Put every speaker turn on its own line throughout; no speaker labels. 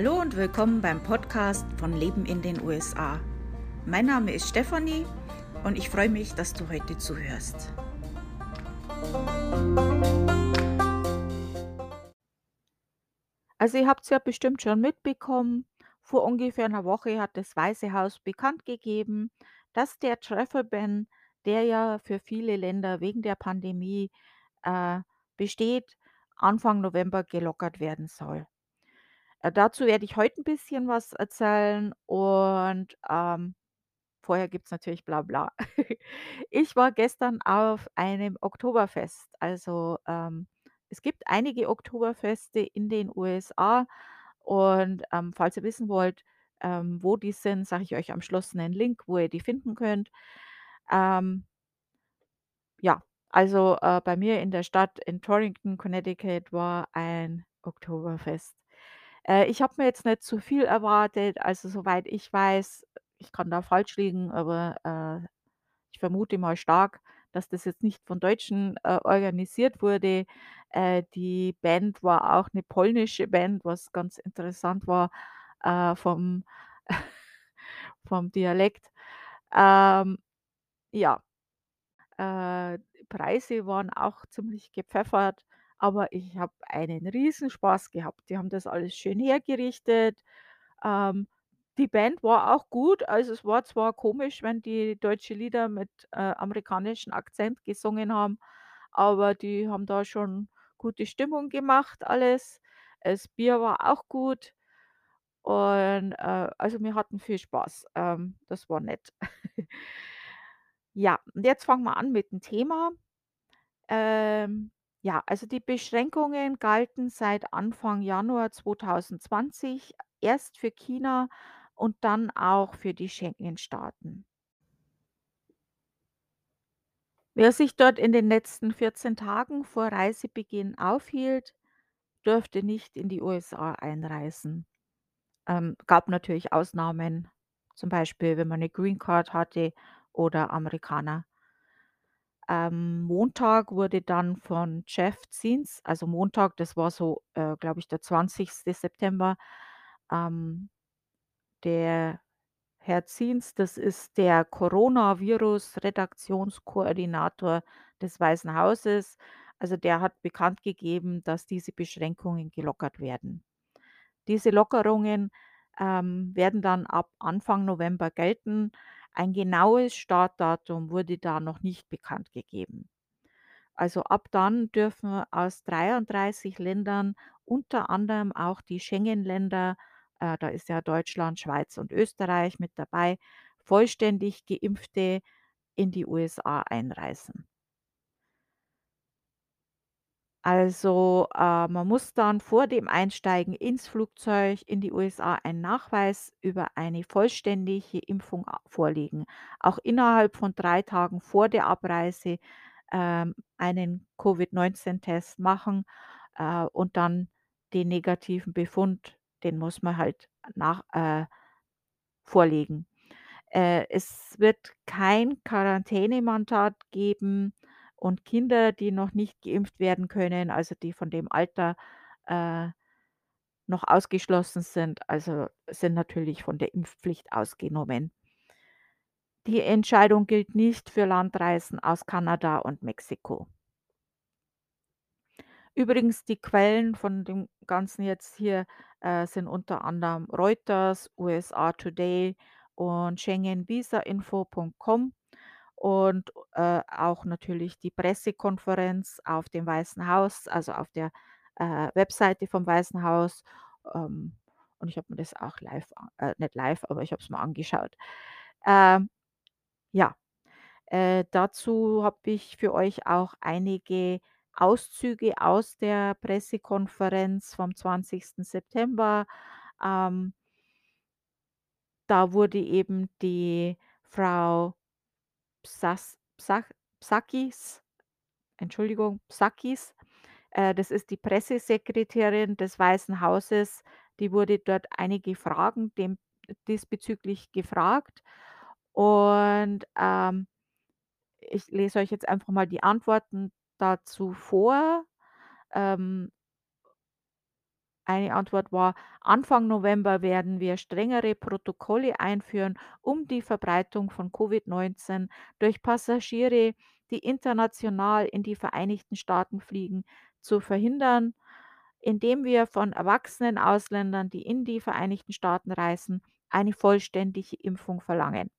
Hallo und willkommen beim Podcast von Leben in den USA. Mein Name ist Stefanie und ich freue mich, dass du heute zuhörst. Also ihr habt es ja bestimmt schon mitbekommen, vor ungefähr einer Woche hat das Weiße Haus bekannt gegeben, dass der Travel Ban, der ja für viele Länder wegen der Pandemie äh, besteht, Anfang November gelockert werden soll. Äh, dazu werde ich heute ein bisschen was erzählen und, ähm, vorher gibt's natürlich Blabla. Ich war gestern auf einem Oktoberfest. Also, ähm, es gibt einige Oktoberfeste in den USA und, ähm, falls ihr wissen wollt, ähm, wo die sind, sage ich euch am Schluss einen Link, wo ihr die finden könnt. Ähm, ja, also, äh, bei mir in der Stadt in Torrington, Connecticut war ein Oktoberfest. Äh, ich habe mir jetzt nicht zu viel erwartet. Also, soweit ich weiß ich kann da falsch liegen, aber, äh, ich vermute mal stark, dass das jetzt nicht von Deutschen, äh, organisiert wurde. Äh, die Band war auch 'ne polnische Band, was ganz interessant war, äh, vom vom Dialekt. Ähm, ja. Äh, Preise waren auch ziemlich gepfeffert, aber ich habe einen Riesenspaß gehabt. Die haben das alles schön hergerichtet. Ähm, die Band war auch gut. Also, es war zwar komisch, wenn die deutsche Lieder mit, äh, amerikanischem Akzent gesungen haben, aber die haben da schon gute Stimmung gemacht alles. Das Bier war auch gut und, äh, also, wir hatten viel Spaß. Ähm, das war nett. Ja, und jetzt fangen wir an mit dem Thema. Ähm, ja, also die Beschränkungen galten seit Anfang Januar 2020 erst für China und dann auch für die Schengen-Staaten. Wer sich dort in den letzten 14 Tagen vor Reisebeginn aufhielt, durfte nicht in die USA einreisen. Ähm, gab natürlich Ausnahmen, zum Beispiel, wenn man 'ne Green Card hatte oder Amerikaner. Am Montag wurde dann von Jeff Zients also Montag, das war so, äh, glaube ich, der 20. September, ähm, der Herr Zients, das ist der Coronavirus-Redaktionskoordinator des Weißen Hauses. Also, der hat bekannt gegeben, dass diese Beschränkungen gelockert werden. Diese Lockerungen, ähm, werden dann ab Anfang November gelten. Ein genaues Startdatum wurde da noch nicht bekannt gegeben. Also, ab dann dürfen aus 33 Ländern, unter anderem auch die Schengen-Länder, äh, da ist ja Deutschland, Schweiz und Österreich mit dabei, vollständig Geimpfte in die USA einreisen. Also, äh, man muss dann vor dem Einsteigen ins Flugzeug in die USA einen Nachweis über eine vollständige Impfung vorlegen. Auch innerhalb von 3 Tagen vor der Abreise, ähm, einen Covid-19-Test machen, äh, und dann den negativen Befund, den muss man halt nach äh, vorlegen. Äh, es wird kein Quarantänemandat geben und Kinder, die noch nicht geimpft werden können, also die von dem Alter, äh, noch ausgeschlossen sind, also sind natürlich von der Impfpflicht ausgenommen. Die Entscheidung gilt nicht für Landreisen aus Kanada und Mexiko. Übrigens, die Quellen von dem Ganzen jetzt hier, äh, sind unter anderem Reuters, USA Today und Schengenvisainfo.com und, äh, auch natürlich die Pressekonferenz auf dem Weißen Haus, also auf der, äh, Webseite vom Weißen Haus. Ähm, und ich habe mir das auch live äh, nicht live, aber ich habe es mir angeschaut. Ähm, ja, äh, dazu habe ich für euch auch einige Auszüge aus der Pressekonferenz vom 20. September. Ähm da wurde eben die Frau Psas Psach Psakis Entschuldigung, Psakis, äh, das ist die Pressesekretärin des Weißen Hauses, die wurde dort einige Fragen dem diesbezüglich gefragt. Und, ähm, ich lese euch jetzt einfach mal die Antworten dazu vor. Ähm Eine Antwort war: „Anfang November werden wir strengere Protokolle einführen, um die Verbreitung von Covid-19 durch Passagiere, die international in die Vereinigten Staaten fliegen, zu verhindern, indem wir von erwachsenen Ausländern, die in die Vereinigten Staaten reisen, eine vollständige Impfung verlangen.“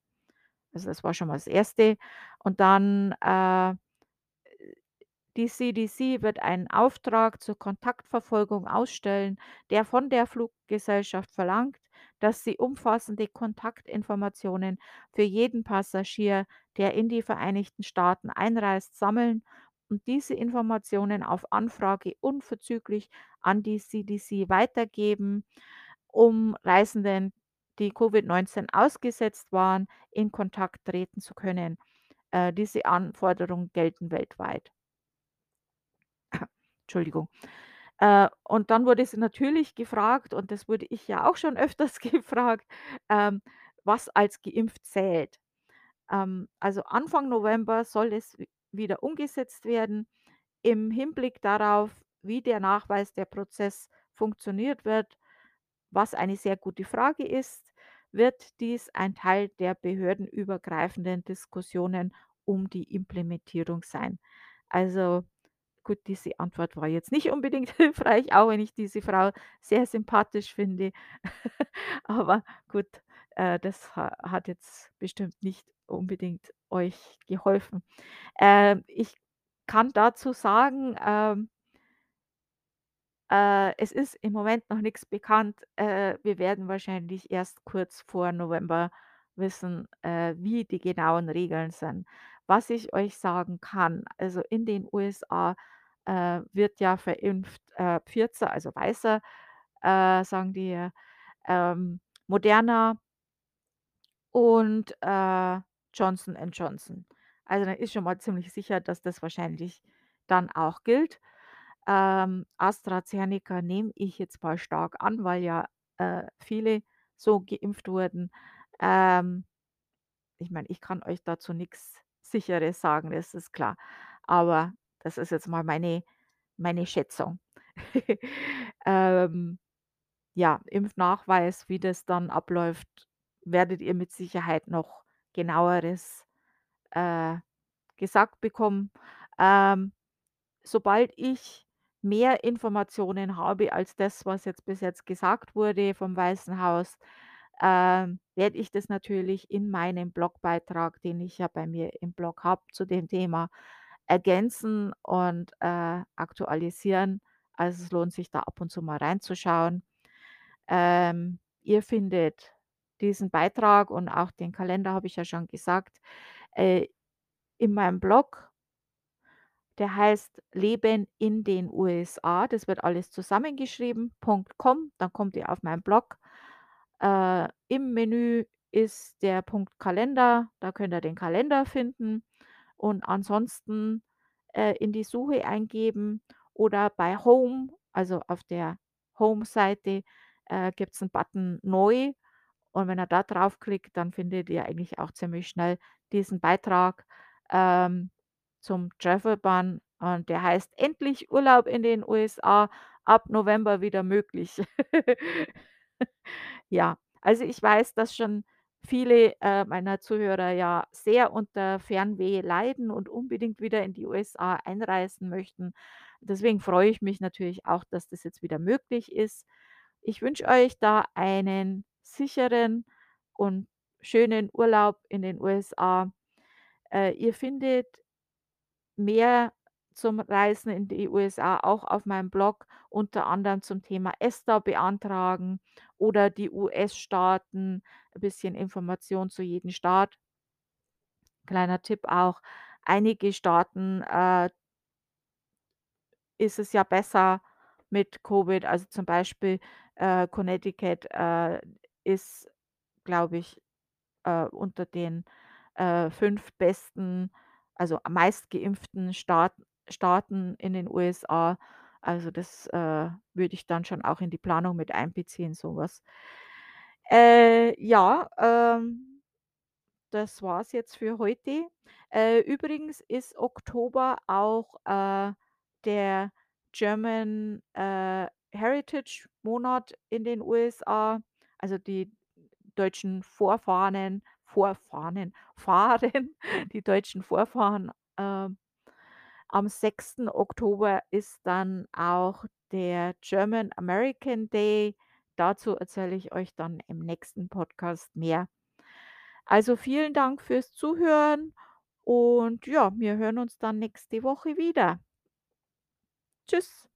Also, das war schon mal das Erste. Und dann, äh die CDC wird einen Auftrag zur Kontaktverfolgung ausstellen, der von der Fluggesellschaft verlangt, dass sie umfassende Kontaktinformationen für jeden Passagier, der in die Vereinigten Staaten einreist, sammeln und diese Informationen auf Anfrage unverzüglich an die CDC weitergeben, um Reisenden, die Covid-19 ausgesetzt waren, in Kontakt treten zu können. Äh, diese Anforderungen gelten weltweit. Entschuldigung. Äh, und dann wurde sie natürlich gefragt, und das wurde ich ja auch schon öfters gefragt, ähm, was als geimpft zählt. Ähm, also Anfang November soll es wieder umgesetzt werden. Im Hinblick darauf, wie der Nachweis der Prozess funktioniert wird, was eine sehr gute Frage ist, wird dies ein Teil der behördenübergreifenden Diskussionen um die Implementierung sein. Also Gut, diese Antwort war jetzt nicht unbedingt hilfreich, auch wenn ich diese Frau sehr sympathisch finde. Aber gut, äh, das ha hat jetzt bestimmt nicht unbedingt euch geholfen. Ähm, ich kann dazu sagen, ähm äh, es ist im Moment noch nichts bekannt. Äh, wir werden wahrscheinlich erst kurz vor November wissen, äh, wie die genauen Regeln sind. Was ich euch sagen kann, also in den USA, äh, wird ja verimpft, äh, Pfizer, also Weißer, äh, sagen die ähm, Moderna und, äh, Johnson& Johnson. Also, dann ist schon mal ziemlich sicher, dass das wahrscheinlich dann auch gilt. Ähm, AstraZeneca nehme ich jetzt mal stark an, weil ja, äh, viele so geimpft wurden. Ähm, ich meine, ich kann euch dazu nichts Sicheres sagen, das ist klar. Aber das ist jetzt mal meine meine Schätzung. Ähm, ja, Impfnachweis, wie das dann abläuft, werdet ihr mit Sicherheit noch Genaueres, äh, gesagt bekommen. Ähm Sobald ich mehr Informationen habe als das, was jetzt bis jetzt gesagt wurde vom Weißen Haus, ähm, werde ich das natürlich in meinem Blogbeitrag, den ich ja bei mir im Blog habe, zu dem Thema ergänzen und, äh, aktualisieren. Also, es lohnt sich da ab und zu mal reinzuschauen. Ähm, ihr findet diesen Beitrag und auch den Kalender, habe ich ja schon gesagt, äh, in meinem Blog der heißt „Leben in den USA“. Das wird alles zusammengeschrieben, .com, dann kommt ihr auf meinen Blog. Äh, im Menü ist der Punkt Kalender, da könnt ihr den Kalender finden. Und ansonsten, äh, in die Suche eingeben oder bei Home, also auf der Home-Seite, äh, gibt's 'n Button Neu. Und wenn ihr da draufklickt, dann findet ihr eigentlich auch ziemlich schnell diesen Beitrag, ähm, zum Travel Ban und der heißt „Endlich Urlaub in den USA, ab November wieder möglich.“ Ja, also ich weiß, dass schon viele, äh, meiner Zuhörer ja sehr unter Fernweh leiden und unbedingt wieder in die USA einreisen möchten. Deswegen freue ich mich natürlich auch, dass das jetzt wieder möglich ist. Ich wünsche euch da einen sicheren und schönen Urlaub in den USA. Äh, ihr findet mehr zum Reisen in die USA auch auf meinem Blog, unter anderem zum Thema ESTA beantragen oder die US-Staaten, ein bisschen Information zu jedem Staat. Kleiner Tipp auch, einige Staaten, äh ist es ja besser mit Covid. Also, zum Beispiel, äh, Connecticut, äh, ist, glaube ich, äh, unter den, äh, 5 besten, also meistgeimpften Staat Staaten in den USA. Also, das, äh, würde ich dann schon auch in die Planung mit einbeziehen, sowas. Äh, ja, ähm, das war's jetzt für heute. Äh, übrigens ist Oktober auch, äh, der German, äh Heritage-Monat in den USA, also die deutschen Vorfahnen Vorfahnen Fahren die deutschen Vorfahren, ähm am 6. Oktober ist dann auch der German American Day. Dazu erzähle ich euch dann im nächsten Podcast mehr. Also, vielen Dank fürs Zuhören und ja, wir hören uns dann nächste Woche wieder. Tschüss.